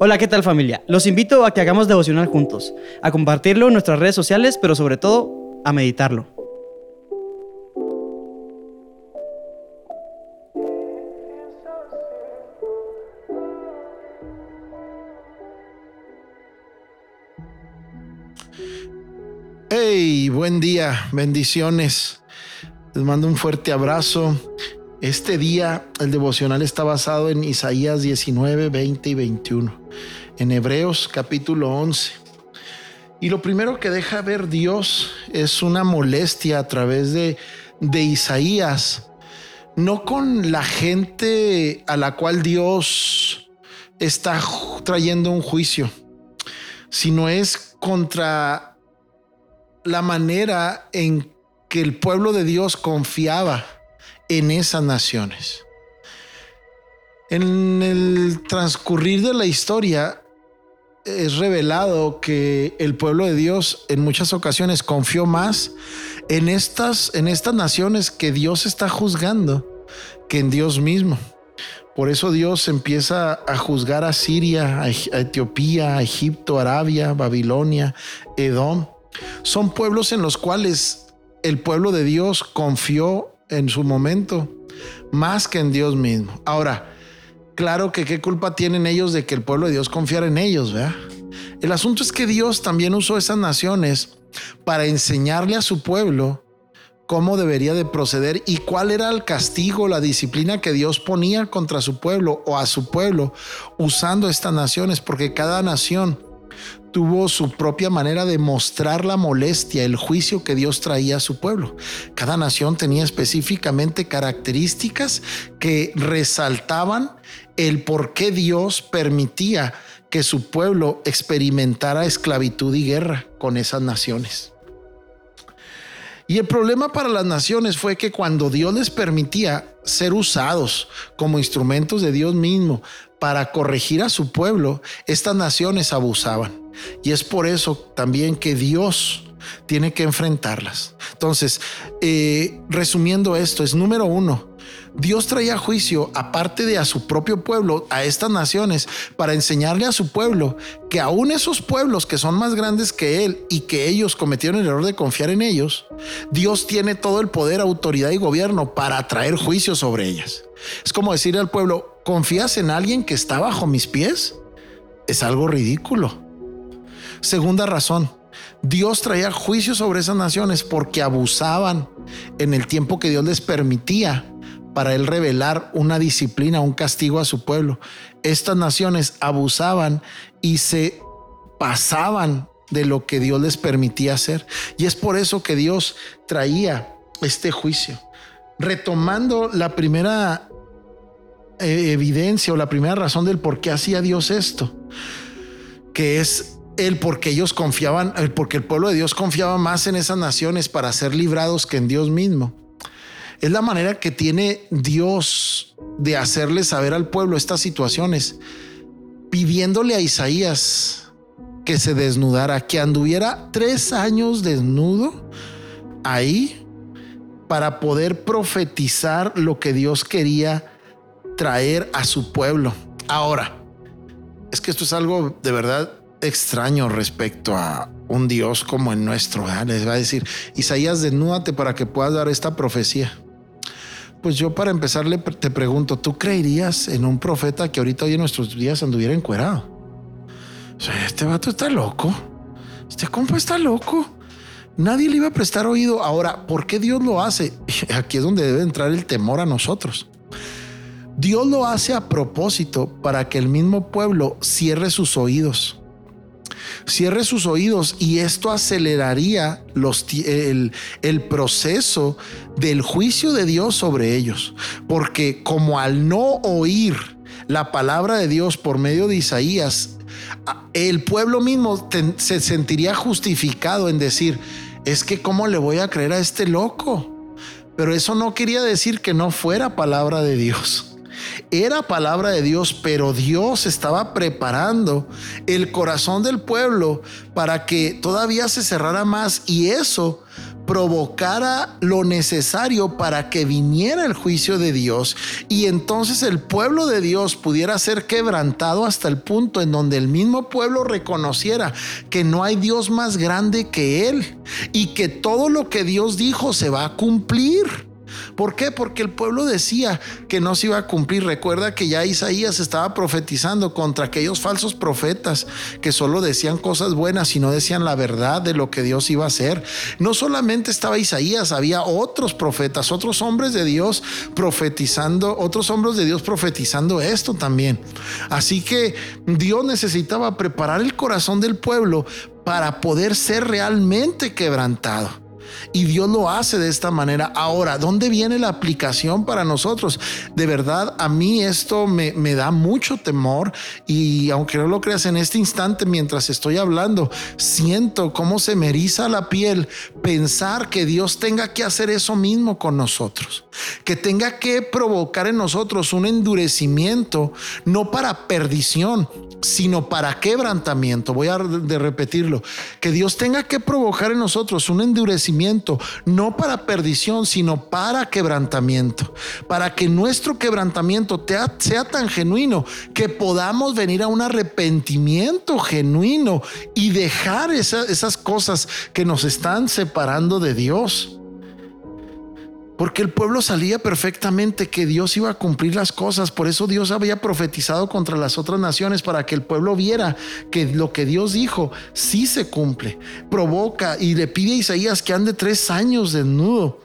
Hola, ¿qué tal familia? Los invito a que hagamos devocional juntos, a compartirlo en nuestras redes sociales, pero sobre todo a meditarlo. Hey, buen día, bendiciones. Les mando un fuerte abrazo. Este día el devocional está basado en Isaías 19, 20 y 21, en Hebreos capítulo 11. Y lo primero que deja ver Dios es una molestia a través de, de Isaías, no con la gente a la cual Dios está trayendo un juicio, sino es contra la manera en que el pueblo de Dios confiaba en esas naciones. En el transcurrir de la historia es revelado que el pueblo de Dios en muchas ocasiones confió más en estas, en estas naciones que Dios está juzgando que en Dios mismo. Por eso Dios empieza a juzgar a Siria, a Etiopía, a Egipto, Arabia, Babilonia, Edom son pueblos en los cuales el pueblo de Dios confió en su momento más que en Dios mismo. Ahora, claro que qué culpa tienen ellos de que el pueblo de Dios confiara en ellos, ¿verdad? El asunto es que Dios también usó esas naciones para enseñarle a su pueblo cómo debería de proceder y cuál era el castigo, la disciplina que Dios ponía contra su pueblo o a su pueblo usando estas naciones, porque cada nación tuvo su propia manera de mostrar la molestia, el juicio que Dios traía a su pueblo. Cada nación tenía específicamente características que resaltaban el por qué Dios permitía que su pueblo experimentara esclavitud y guerra con esas naciones. Y el problema para las naciones fue que cuando Dios les permitía ser usados como instrumentos de Dios mismo para corregir a su pueblo, estas naciones abusaban. Y es por eso también que Dios tiene que enfrentarlas. Entonces, eh, resumiendo esto, es número uno, Dios traía juicio, aparte de a su propio pueblo, a estas naciones, para enseñarle a su pueblo que aún esos pueblos que son más grandes que él y que ellos cometieron el error de confiar en ellos, Dios tiene todo el poder, autoridad y gobierno para traer juicio sobre ellas. Es como decirle al pueblo, ¿confías en alguien que está bajo mis pies? Es algo ridículo. Segunda razón, Dios traía juicio sobre esas naciones porque abusaban en el tiempo que Dios les permitía para él revelar una disciplina, un castigo a su pueblo. Estas naciones abusaban y se pasaban de lo que Dios les permitía hacer. Y es por eso que Dios traía este juicio. Retomando la primera eh, evidencia o la primera razón del por qué hacía Dios esto, que es el porque ellos confiaban, el porque el pueblo de Dios confiaba más en esas naciones para ser librados que en Dios mismo. Es la manera que tiene Dios de hacerle saber al pueblo estas situaciones, pidiéndole a Isaías que se desnudara, que anduviera tres años desnudo ahí para poder profetizar lo que Dios quería traer a su pueblo. Ahora, es que esto es algo de verdad extraño respecto a un Dios como el nuestro. Les va a decir, Isaías, desnúdate para que puedas dar esta profecía. Pues yo para empezarle te pregunto, ¿tú creerías en un profeta que ahorita hoy en nuestros días anduviera encuerado? Este vato está loco. Este compa está loco. Nadie le iba a prestar oído. Ahora, ¿por qué Dios lo hace? Aquí es donde debe entrar el temor a nosotros. Dios lo hace a propósito para que el mismo pueblo cierre sus oídos cierre sus oídos y esto aceleraría el proceso del juicio de Dios sobre ellos. Porque como al no oír la palabra de Dios por medio de Isaías, el pueblo mismo se sentiría justificado en decir, es que cómo le voy a creer a este loco. Pero eso no quería decir que no fuera palabra de Dios. Era palabra de Dios, pero Dios estaba preparando el corazón del pueblo para que todavía se cerrara más y eso provocara lo necesario para que viniera el juicio de Dios y entonces el pueblo de Dios pudiera ser quebrantado hasta el punto en donde el mismo pueblo reconociera que no hay Dios más grande que Él y que todo lo que Dios dijo se va a cumplir. ¿Por qué? Porque el pueblo decía que no se iba a cumplir. Recuerda que ya Isaías estaba profetizando contra aquellos falsos profetas que solo decían cosas buenas y no decían la verdad de lo que Dios iba a hacer. No solamente estaba Isaías, había otros profetas, otros hombres de Dios profetizando, otros hombres de Dios profetizando esto también. Así que Dios necesitaba preparar el corazón del pueblo para poder ser realmente quebrantado. Y Dios lo hace de esta manera. Ahora, ¿dónde viene la aplicación para nosotros? De verdad, a mí esto me, da mucho temor y aunque no lo creas en este instante mientras estoy hablando, siento cómo se me eriza la piel pensar que Dios tenga que hacer eso mismo con nosotros, que tenga que provocar en nosotros un endurecimiento, no para perdición, sino para quebrantamiento. Voy a de repetirlo, que Dios tenga que provocar en nosotros un endurecimiento, no para perdición, sino para quebrantamiento, para que nuestro quebrantamiento sea tan genuino que podamos venir a un arrepentimiento genuino y dejar esas cosas que nos están separando de Dios. Porque el pueblo salía perfectamente que Dios iba a cumplir las cosas. Por eso Dios había profetizado contra las otras naciones para que el pueblo viera que lo que Dios dijo sí se cumple. Provoca y le pide a Isaías que ande tres años desnudo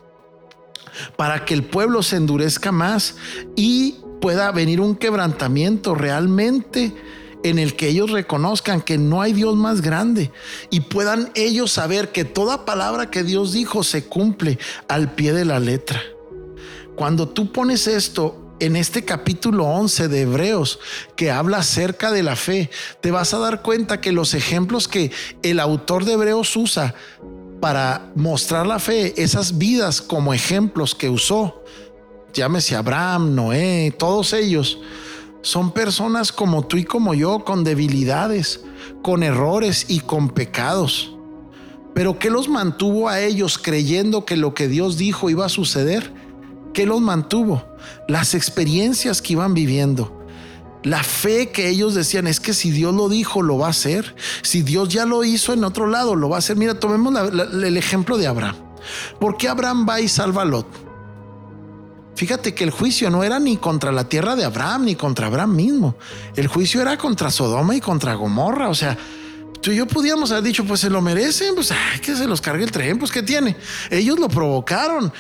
para que el pueblo se endurezca más y pueda venir un quebrantamiento realmente en el que ellos reconozcan que no hay Dios más grande y puedan ellos saber que toda palabra que Dios dijo se cumple al pie de la letra. Cuando tú pones esto en este capítulo 11 de Hebreos que habla acerca de la fe, te vas a dar cuenta que los ejemplos que el autor de Hebreos usa para mostrar la fe, esas vidas como ejemplos que usó, llámese Abraham, Noé, todos ellos, son personas como tú y como yo, con debilidades, con errores y con pecados. Pero ¿qué los mantuvo a ellos creyendo que lo que Dios dijo iba a suceder? ¿Qué los mantuvo? Las experiencias que iban viviendo. La fe que ellos decían es que si Dios lo dijo, lo va a hacer. Si Dios ya lo hizo en otro lado, lo va a hacer. Mira, tomemos el ejemplo de Abraham. ¿Por qué Abraham va y salva a Lot? Fíjate que el juicio no era ni contra la tierra de Abraham, ni contra Abraham mismo. El juicio era contra Sodoma y contra Gomorra. O sea, tú y yo podíamos haber dicho, pues se lo merecen, pues ay, que se los cargue el tren, pues ¿qué tiene? Ellos lo provocaron.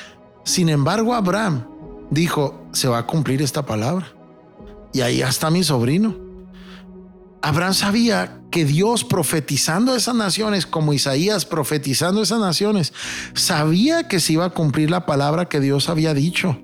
Sin embargo, Abraham dijo, se va a cumplir esta palabra. Y ahí está mi sobrino. Abraham sabía que Dios profetizando esas naciones, como Isaías profetizando esas naciones, sabía que se iba a cumplir la palabra que Dios había dicho.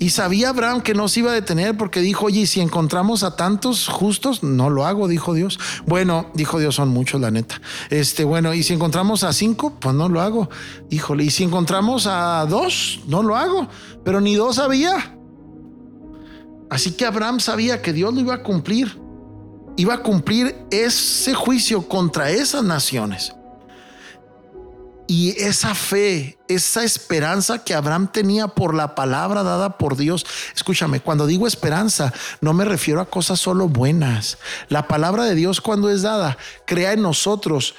Y sabía Abraham que no se iba a detener porque dijo, oye, si encontramos a tantos justos, no lo hago, dijo Dios. Bueno, dijo Dios, son muchos, la neta. Este, bueno, y si encontramos a cinco, pues no lo hago. Híjole, y si encontramos a dos, no lo hago. Pero ni dos había. Así que Abraham sabía que Dios lo iba a cumplir. Iba a cumplir ese juicio contra esas naciones. Y esa fe, esa esperanza que Abraham tenía por la palabra dada por Dios. Escúchame, cuando digo esperanza, no me refiero a cosas solo buenas. La palabra de Dios cuando es dada, crea en nosotros,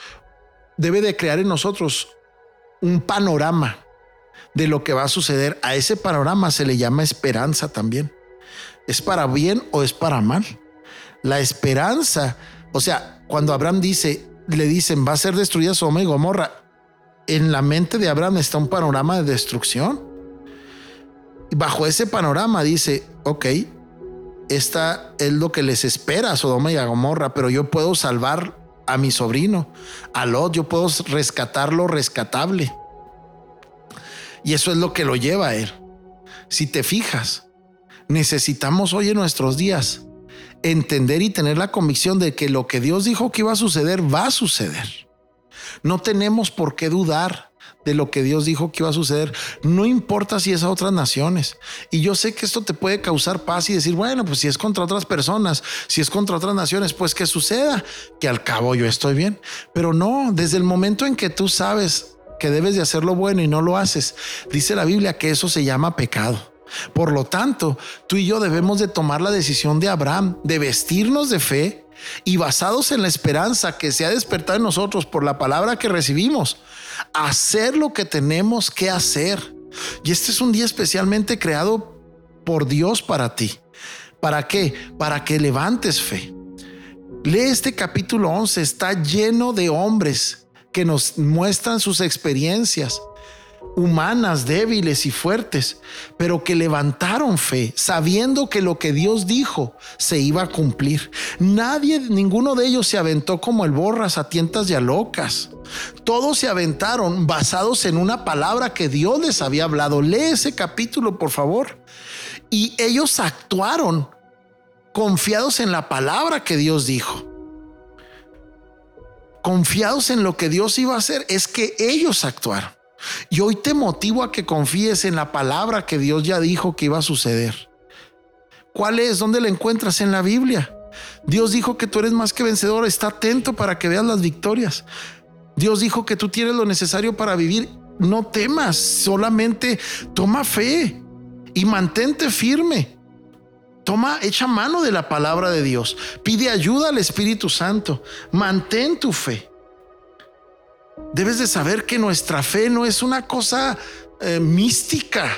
debe de crear en nosotros un panorama de lo que va a suceder. A ese panorama se le llama esperanza también. ¿Es para bien o es para mal? La esperanza, o sea, cuando Abraham dice, le dicen, va a ser destruida Sodoma y Gomorra, en la mente de Abraham está un panorama de destrucción. Y bajo ese panorama dice, ok, esta es lo que les espera a Sodoma y a Gomorra, pero yo puedo salvar a mi sobrino, a Lot, yo puedo rescatar lo rescatable. Y eso es lo que lo lleva a él. Si te fijas, necesitamos hoy en nuestros días entender y tener la convicción de que lo que Dios dijo que iba a suceder va a suceder. No tenemos por qué dudar de lo que Dios dijo que iba a suceder. No importa si es a otras naciones. Y yo sé que esto te puede causar paz y decir, bueno, pues si es contra otras personas, si es contra otras naciones, pues que suceda, que al cabo yo estoy bien. Pero no, desde el momento en que tú sabes que debes de hacer lo bueno y no lo haces, dice la Biblia que eso se llama pecado. Por lo tanto, tú y yo debemos de tomar la decisión de Abraham, de vestirnos de fe y basados en la esperanza que se ha despertado en nosotros por la palabra que recibimos, hacer lo que tenemos que hacer. Y este es un día especialmente creado por Dios para ti. ¿Para qué? Para que levantes fe. Lee este capítulo 11, está lleno de hombres que nos muestran sus experiencias humanas, débiles y fuertes, pero que levantaron fe, sabiendo que lo que Dios dijo se iba a cumplir. Nadie, ninguno de ellos se aventó como el borras a tientas y a locas. Todos se aventaron basados en una palabra que Dios les había hablado. Lee ese capítulo, por favor. Y ellos actuaron confiados en la palabra que Dios dijo. Confiados en lo que Dios iba a hacer, es que ellos actuaron. Y hoy te motivo a que confíes en la palabra que Dios ya dijo que iba a suceder. ¿Cuál es? ¿Dónde la encuentras en la Biblia? Dios dijo que tú eres más que vencedor. Está atento para que veas las victorias. Dios dijo que tú tienes lo necesario para vivir. No temas, solamente toma fe y mantente firme. Toma, echa mano de la palabra de Dios. Pide ayuda al Espíritu Santo. Mantén tu fe. Debes de saber que nuestra fe no es una cosa eh, mística.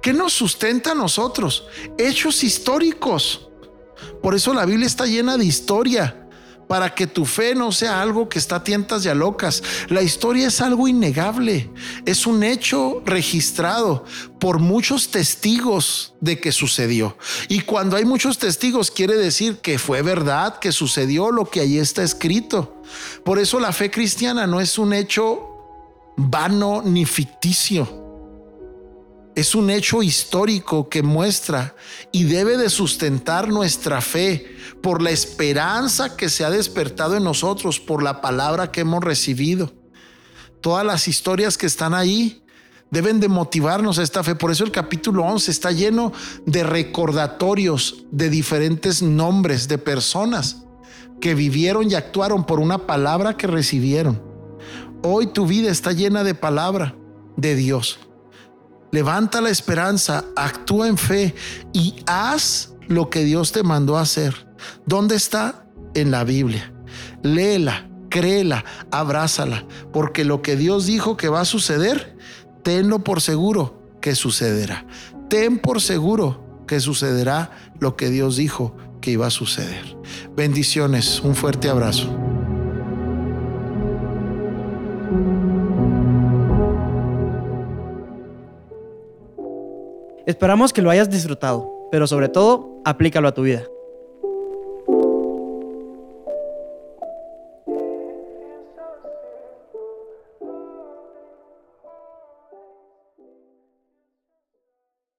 que nos sustenta a nosotros? Hechos históricos. Por eso la Biblia está llena de historia para que tu fe no sea algo que está a tientas y a locas. La historia es algo innegable, es un hecho registrado por muchos testigos de que sucedió. Y cuando hay muchos testigos quiere decir que fue verdad, que sucedió lo que ahí está escrito. Por eso la fe cristiana no es un hecho vano ni ficticio es un hecho histórico que muestra y debe de sustentar nuestra fe por la esperanza que se ha despertado en nosotros, por la palabra que hemos recibido. Todas las historias que están ahí deben de motivarnos a esta fe. Por eso el capítulo 11 está lleno de recordatorios de diferentes nombres de personas que vivieron y actuaron por una palabra que recibieron. Hoy tu vida está llena de palabra de Dios. Levanta la esperanza, actúa en fe y haz lo que Dios te mandó a hacer. ¿Dónde está? En la Biblia. Léela, créela, abrázala, porque lo que Dios dijo que va a suceder, tenlo por seguro que sucederá. Ten por seguro que sucederá lo que Dios dijo que iba a suceder. Bendiciones, un fuerte abrazo. Esperamos que lo hayas disfrutado, pero sobre todo, aplícalo a tu vida.